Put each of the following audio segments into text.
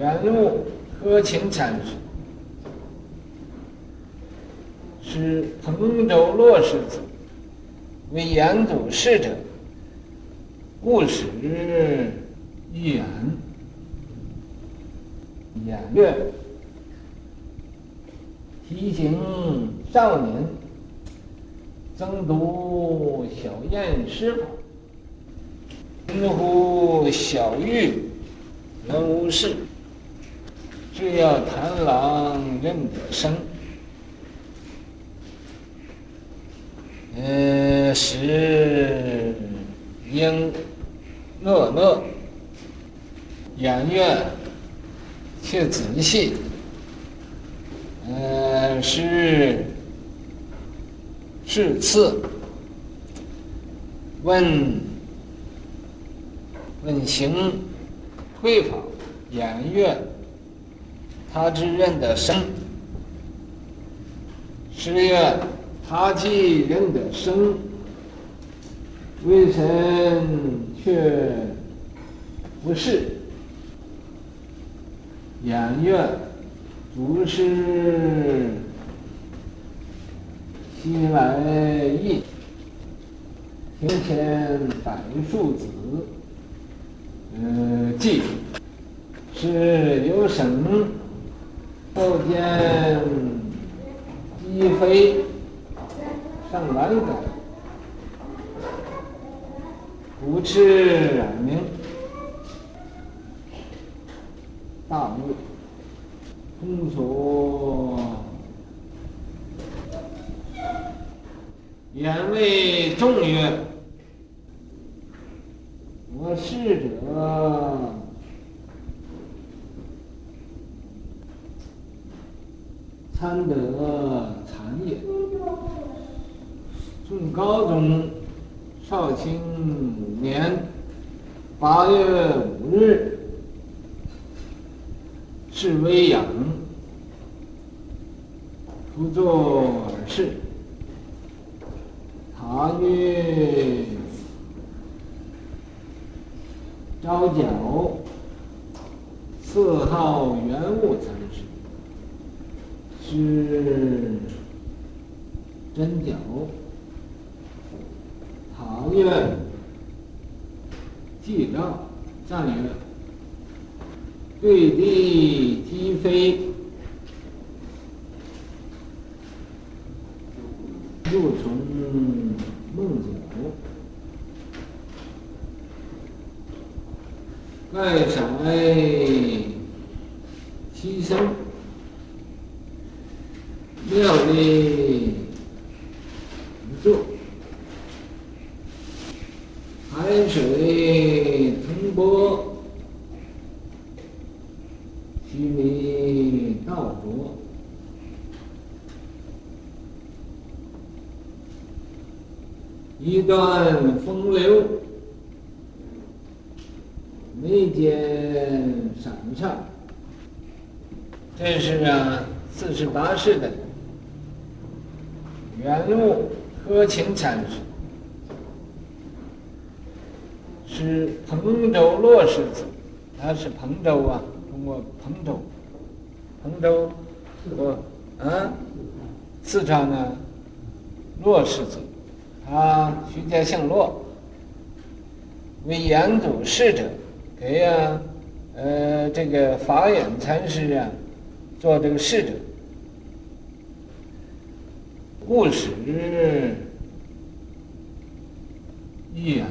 原物呵钦禅师，是彭州洛氏子，为兖祖侍者，故时亦然。兖月提行少年，曾读小燕师法，称呼小玉人无事，只要贪狼认得生。呃，时应乐乐，兖月且仔细。呃，是是次问问行退法，兖月他之认得生，十月。他既认得生，为臣却不是。兖月祖师西来意，庭前百树子，呃，记是有生，后见鸡飞。上栏杆，不斥染名，大怒，通所，言为众曰：“我逝者，参得禅也。”宋高宗绍兴五年八月五日，至威阳，辅佐尔事。他曰：“昭皎，赐号元物禅师，是针灸、行业技证、战略对地击飞。妙力无作。’”海水腾波，须弥道浊。一段风流，眉间闪烁。这是啊，四十八世的原物呵钦禅师。是彭州骆氏子，他是彭州啊，中国彭州，彭州，我啊，四川呢，洛氏子，他徐家姓骆，为兖祖侍者，给呀，呃，这个法眼禅师啊，做这个侍者，故时亦然。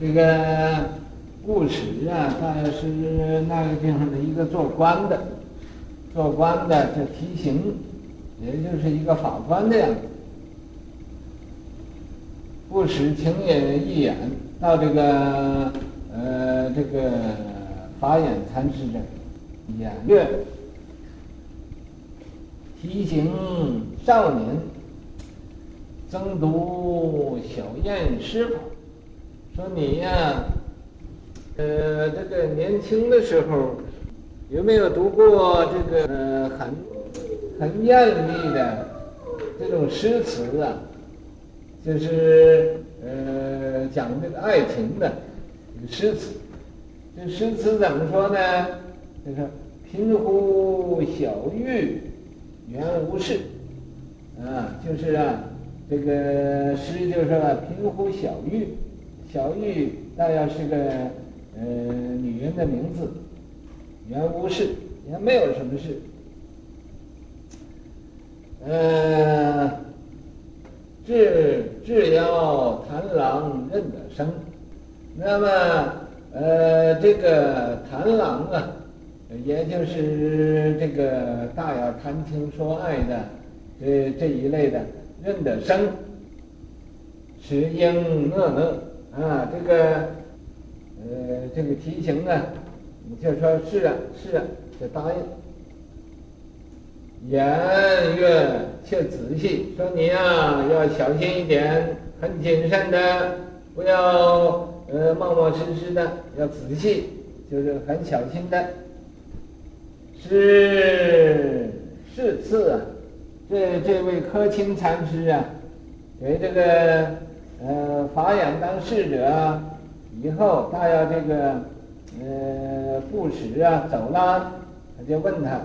这个故时啊，大概是那个地方的一个做官的，做官的就提刑，也就是一个法官的样子。故时情也亦然，到这个呃这个法眼禅师这演略提刑少年，曾读小燕师法。说你呀，呃，这个年轻的时候有没有读过这个很很艳丽的这种诗词啊？就是呃讲这个爱情的诗词，这诗词怎么说呢？就是贫乎小玉，原无事。啊，就是啊，这个诗就是说贫乎小玉，小玉那要是个呃女人的名字，原无事，也没有什么事。呃，智智邀檀郎认得生，那么呃这个檀郎啊，也就是这个大要谈情说爱的这这一类的认得生，是应讷讷啊，这个呃这个题型呢，你就说是啊是啊，就答应。言曰：“且仔细，说你呀、要小心一点，很谨慎的，不要呃冒冒失失的，要仔细，就是很小心的。是是次啊，这这位柯清禅师啊，给这个呃法眼当侍者，以后他要这个呃布施啊走了，他就问他。”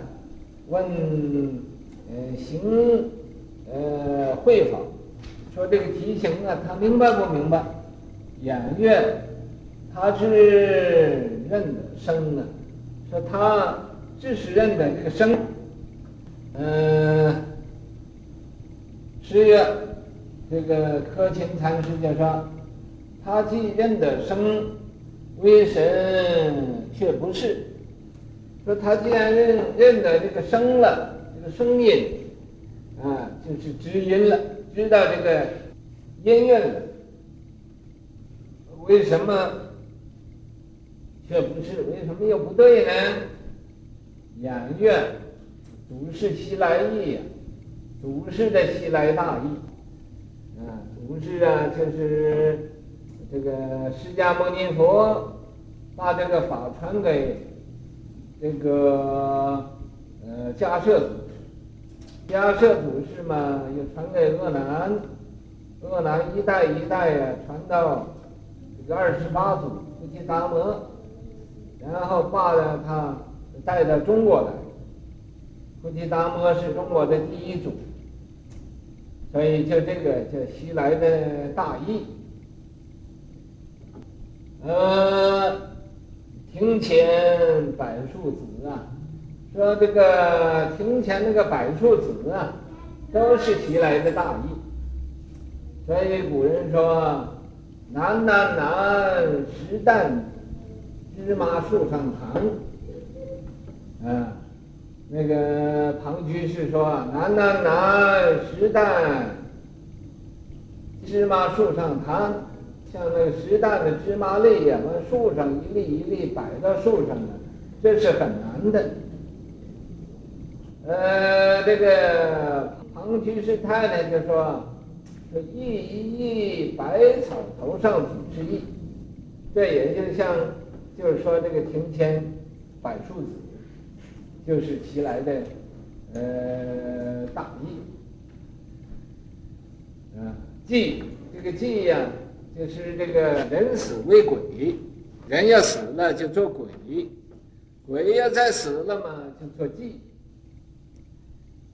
问，呃，行，呃，会法，说这个题型啊，他明白不明白？演乐，他是认得生啊，说他只是认得这个生，嗯、呃，是呀，这个柯钦禅师就说，他既认得生，为神却不是。说他既然认认得这个声了，这个声音，啊，就是知音了，知道这个音乐了，为什么却不是？为什么又不对呢？演乐，祖师西来意呀，祖师的西来大意，啊，祖师啊，就是这个释迦牟尼佛把这个法传给。这个呃，迦叶祖师，迦叶祖师嘛，又传给阿难，阿难一代一代呀，传到这个二十八祖菩提达摩，然后把呢他带到中国来，菩提达摩是中国的第一祖，所以就这个叫西来的大意，呃。庭前柏树子啊，说这个庭前那个柏树子啊，都是西来的大意。所以古人说：“南南南，石旦芝麻树上谈。”啊，那个庞居士说：“难难难，石旦芝麻树上谈。”像那个石旦的芝麻粒呀，往树上一粒一粒摆到树上的，这是很难的。呃，这个庞居士太太就说：“说一一百草头上祖师意。”这也就像，就是说这个庭前柏树子，就是其来的呃大义。啊，祭这个祭呀。就是这个人死为鬼，人要死了就做鬼，鬼要再死了嘛就做祭，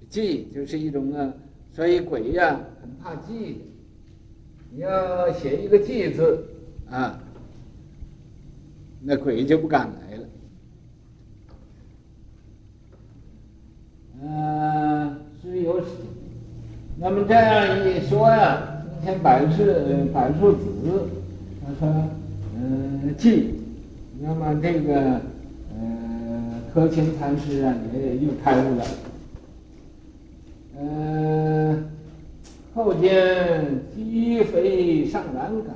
祭就是一种啊，所以鬼呀很怕祭，你要写一个祭字啊，那鬼就不敢来了。嗯，是有，那么这样一说呀。今天柏树，柏树子，他说，嗯，记，那么这个，呃，柯钦禅师啊，也又开悟了。嗯，后见鸡飞上栏杆，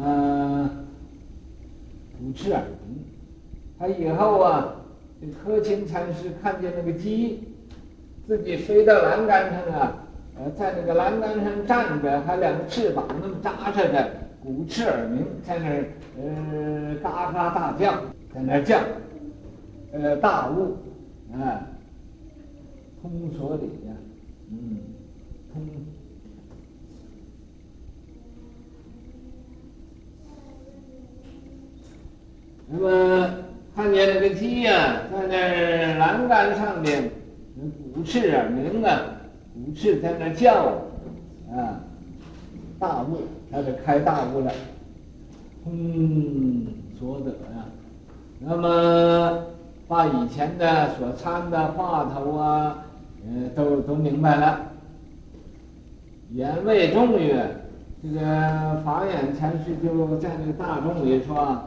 嗯，鼓翅耳鸣。他以后啊，柯钦禅师看见那个鸡。自己飞到栏杆上啊，呃，在那个栏杆上站着，还两个翅膀那么扎着的，鼓翅耳鸣，在那儿呃嘎嘎大叫，在那儿叫，呃，大悟啊，通所理呀，嗯，通。那么看见那个鸡呀，在那栏杆上面，鼓翅啊鸣啊，鼓翅在那叫啊，大悟，他就开大悟了，嗯所得呀。那么把以前的所参的话头啊，呃，都都明白了。言未终曰。这个法眼禅师就在那个大众里说：“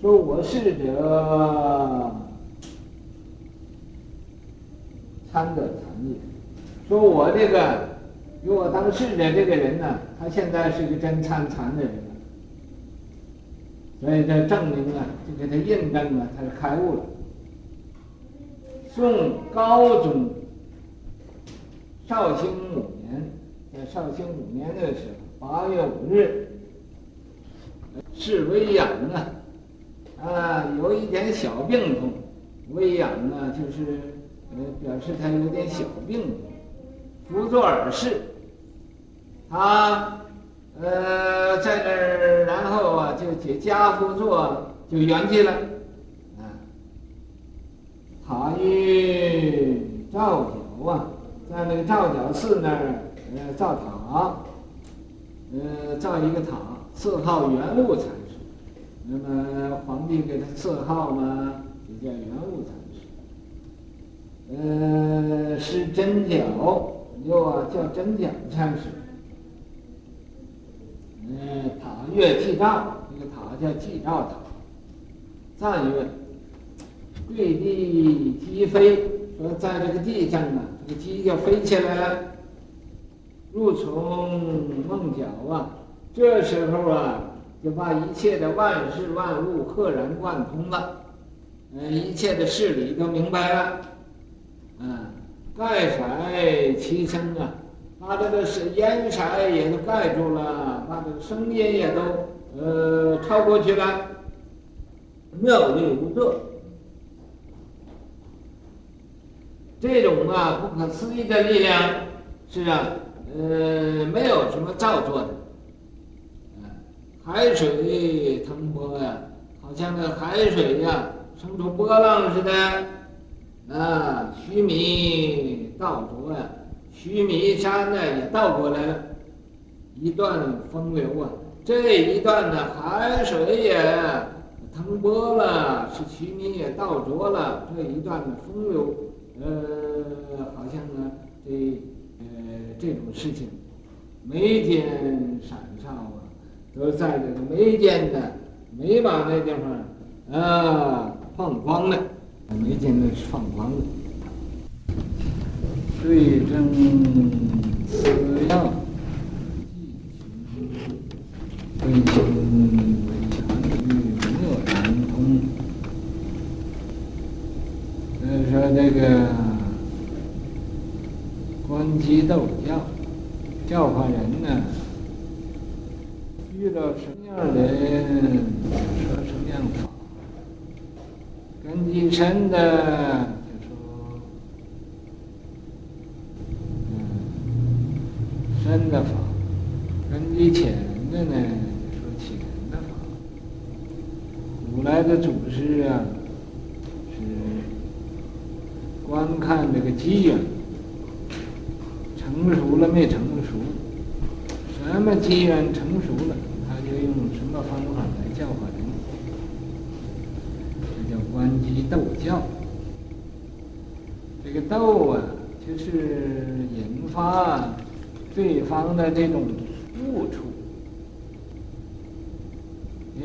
说我是者参的禅也。说我这个给我当侍者这个人呢，他现在是个真参禅的人了。所以这证明啊，就给他印证了，他是开悟了。宋高宗绍兴五年，在绍兴五年的时候。”八月五日，是微痒啊，啊，有一点小病痛。微痒呢，就是呃，表示他有点小病痛。伏坐而侍，他呃在那儿，然后啊就解跏趺坐就圆寂了。啊，塔于皂角啊，在那个皂角寺那儿呃造塔。呃，造一个塔，赐号圆悟禅。那么皇帝给他赐号嘛，就叫圆悟禅师。呃，是真角，又啊叫真角禅师。呃，塔曰寂照，这个塔叫寂照塔。赞曰：跪地鸡飞，说在这个地上啊，这个鸡就飞起来了。入从梦角啊，这时候啊，就把一切的万事万物赫然贯通了，嗯，一切的事理都明白了，嗯，盖甩其声啊，把这个是烟彩也都盖住了，把这个声音也都呃超过去了，妙力无作，这种啊不可思议的力量，是啊。呃，没有什么造作的，海水腾波呀，好像那海水呀，生出波浪似的，啊，须弥倒浊呀，须弥山呢也倒过来了，一段风流啊，这一段呢海水也腾波了，是须弥也倒浊了，这一段的风流，呃，好像呢这呃。这种事情，眉间闪烁啊，都在这个眉间的眉毛那地方啊放光了，眉间那是放光了。对症此药，分清微禅与默然通。所以说这个。观机逗教，教化人呢，遇到什么样的人，说什么样法；根基深的，就说嗯深的法；根基浅的呢，就说浅的法。古来的祖师啊，是观看这个机缘。成熟了没成熟？什么机缘成熟了，他就用什么方法来教化人。这叫观机逗教。这个逗啊，就是引发对方的这种悟处，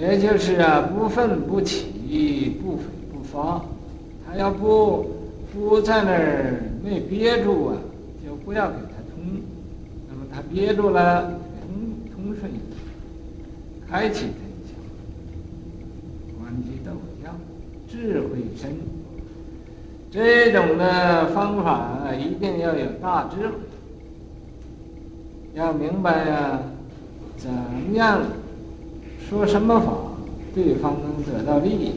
也就是啊，不愤不起，不悱不发。他要不不在那儿没憋住啊，就不要给。他通。那么他憋住了，通通顺，开启他一下，观机逗教，智慧深。这种的方法一定要有大智慧，要明白呀、啊，怎样说什么法，对方能得到利益。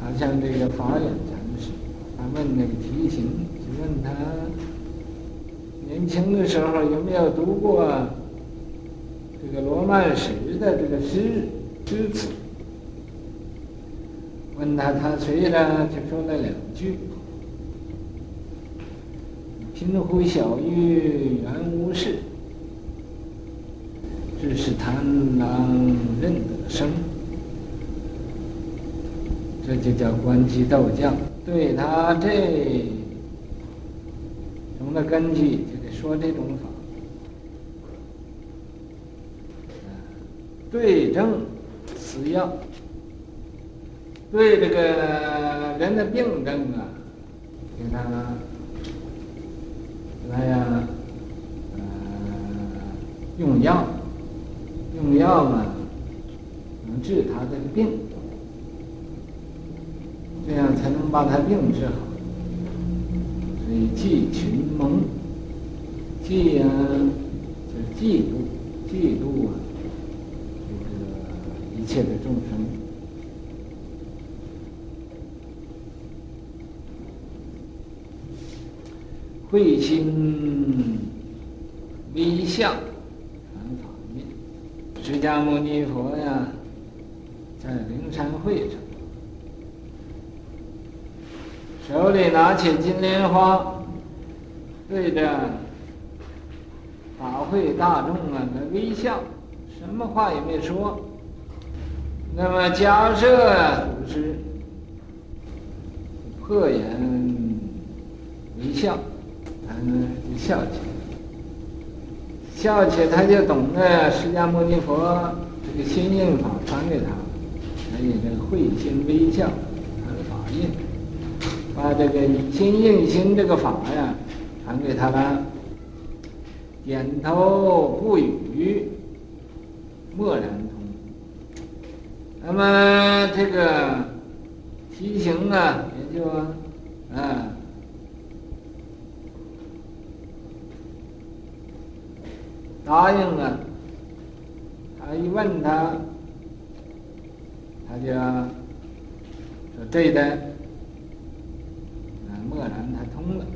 好像这个法眼禅师，他问那个题型，就问他。年轻的时候有没有读过这个罗曼史的这个诗诗词？问他，他虽然就说了两句：“贫乎小玉，原无事，这是贪狼认得生。”这就叫关机斗将。对他这种的根据，就得说这种法。对症施药，对这个人的病症啊，给他来呀，呃，用药，用药嘛，能治他这个病，这样才能把他病治好。所以济群蒙，济呀，就是嫉妒，嫉妒啊。这个一切的众生，慧心微笑。释迦牟尼佛呀，在灵山会上，手里拿起金莲花，对着法会大众啊，来微笑，什么话也没说。那么假设祖师破颜微笑，他呢就笑起来，笑起他就懂得释迦牟尼佛这个心印法传给他，所以这个慧心微笑他的法印，把这个心印心这个法呀传给他了，点头不语，默然通。那么这个提醒呢，也就啊，啊，答应了。他一问他，他就说对的，啊，默然他通了，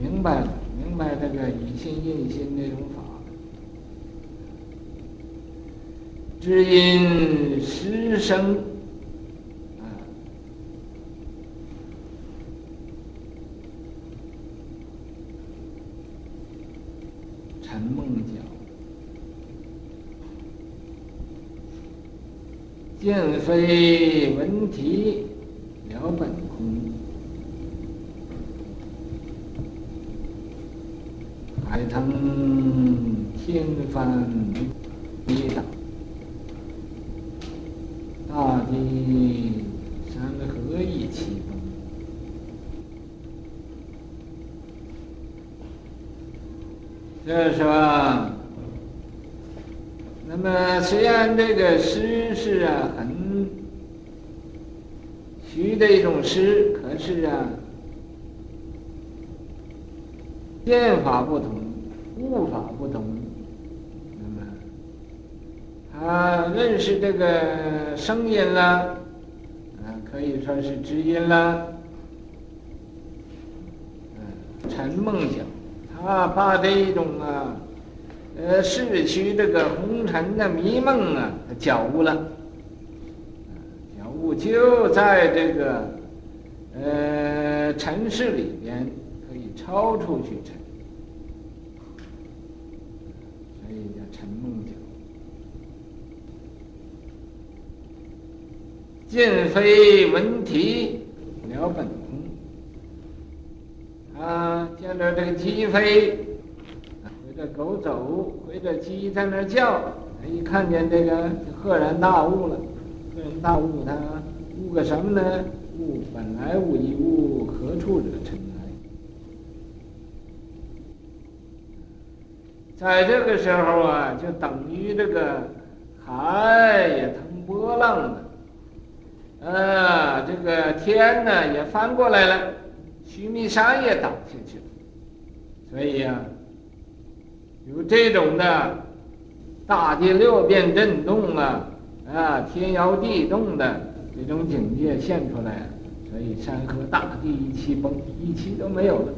明白了，明白这个以心印心那种法。只因师生啊，陈梦讲，见非闻题了本空，海腾天翻地倒。大地山河一起崩。这是吧，那么虽然这个诗是啊很徐的一种诗，可是啊，见法不同，悟法不同。那么他，认识这个声音了，啊，可以说是知音了。嗯，陈梦想，他把这一种啊，呃，世虚这个红尘的迷梦啊，他觉悟了。就在这个，呃，尘世里边可以超出去尘，所以叫陈梦讲。见非闻啼了本空，啊，见着这个鸡飞，或者狗走，或者鸡在那叫，一看见这个就赫然大悟了。赫然大悟，他悟个什么呢？悟本来无一物，何处惹尘埃？在这个时候啊，就等于这个海也腾波浪了。呃，这个天呢也翻过来了，须弥山也倒下去了，所以呀、啊，有这种的大地六变震动啊，啊，天摇地动的这种境界现出来了，所以山河大地一起崩，一起都没有了。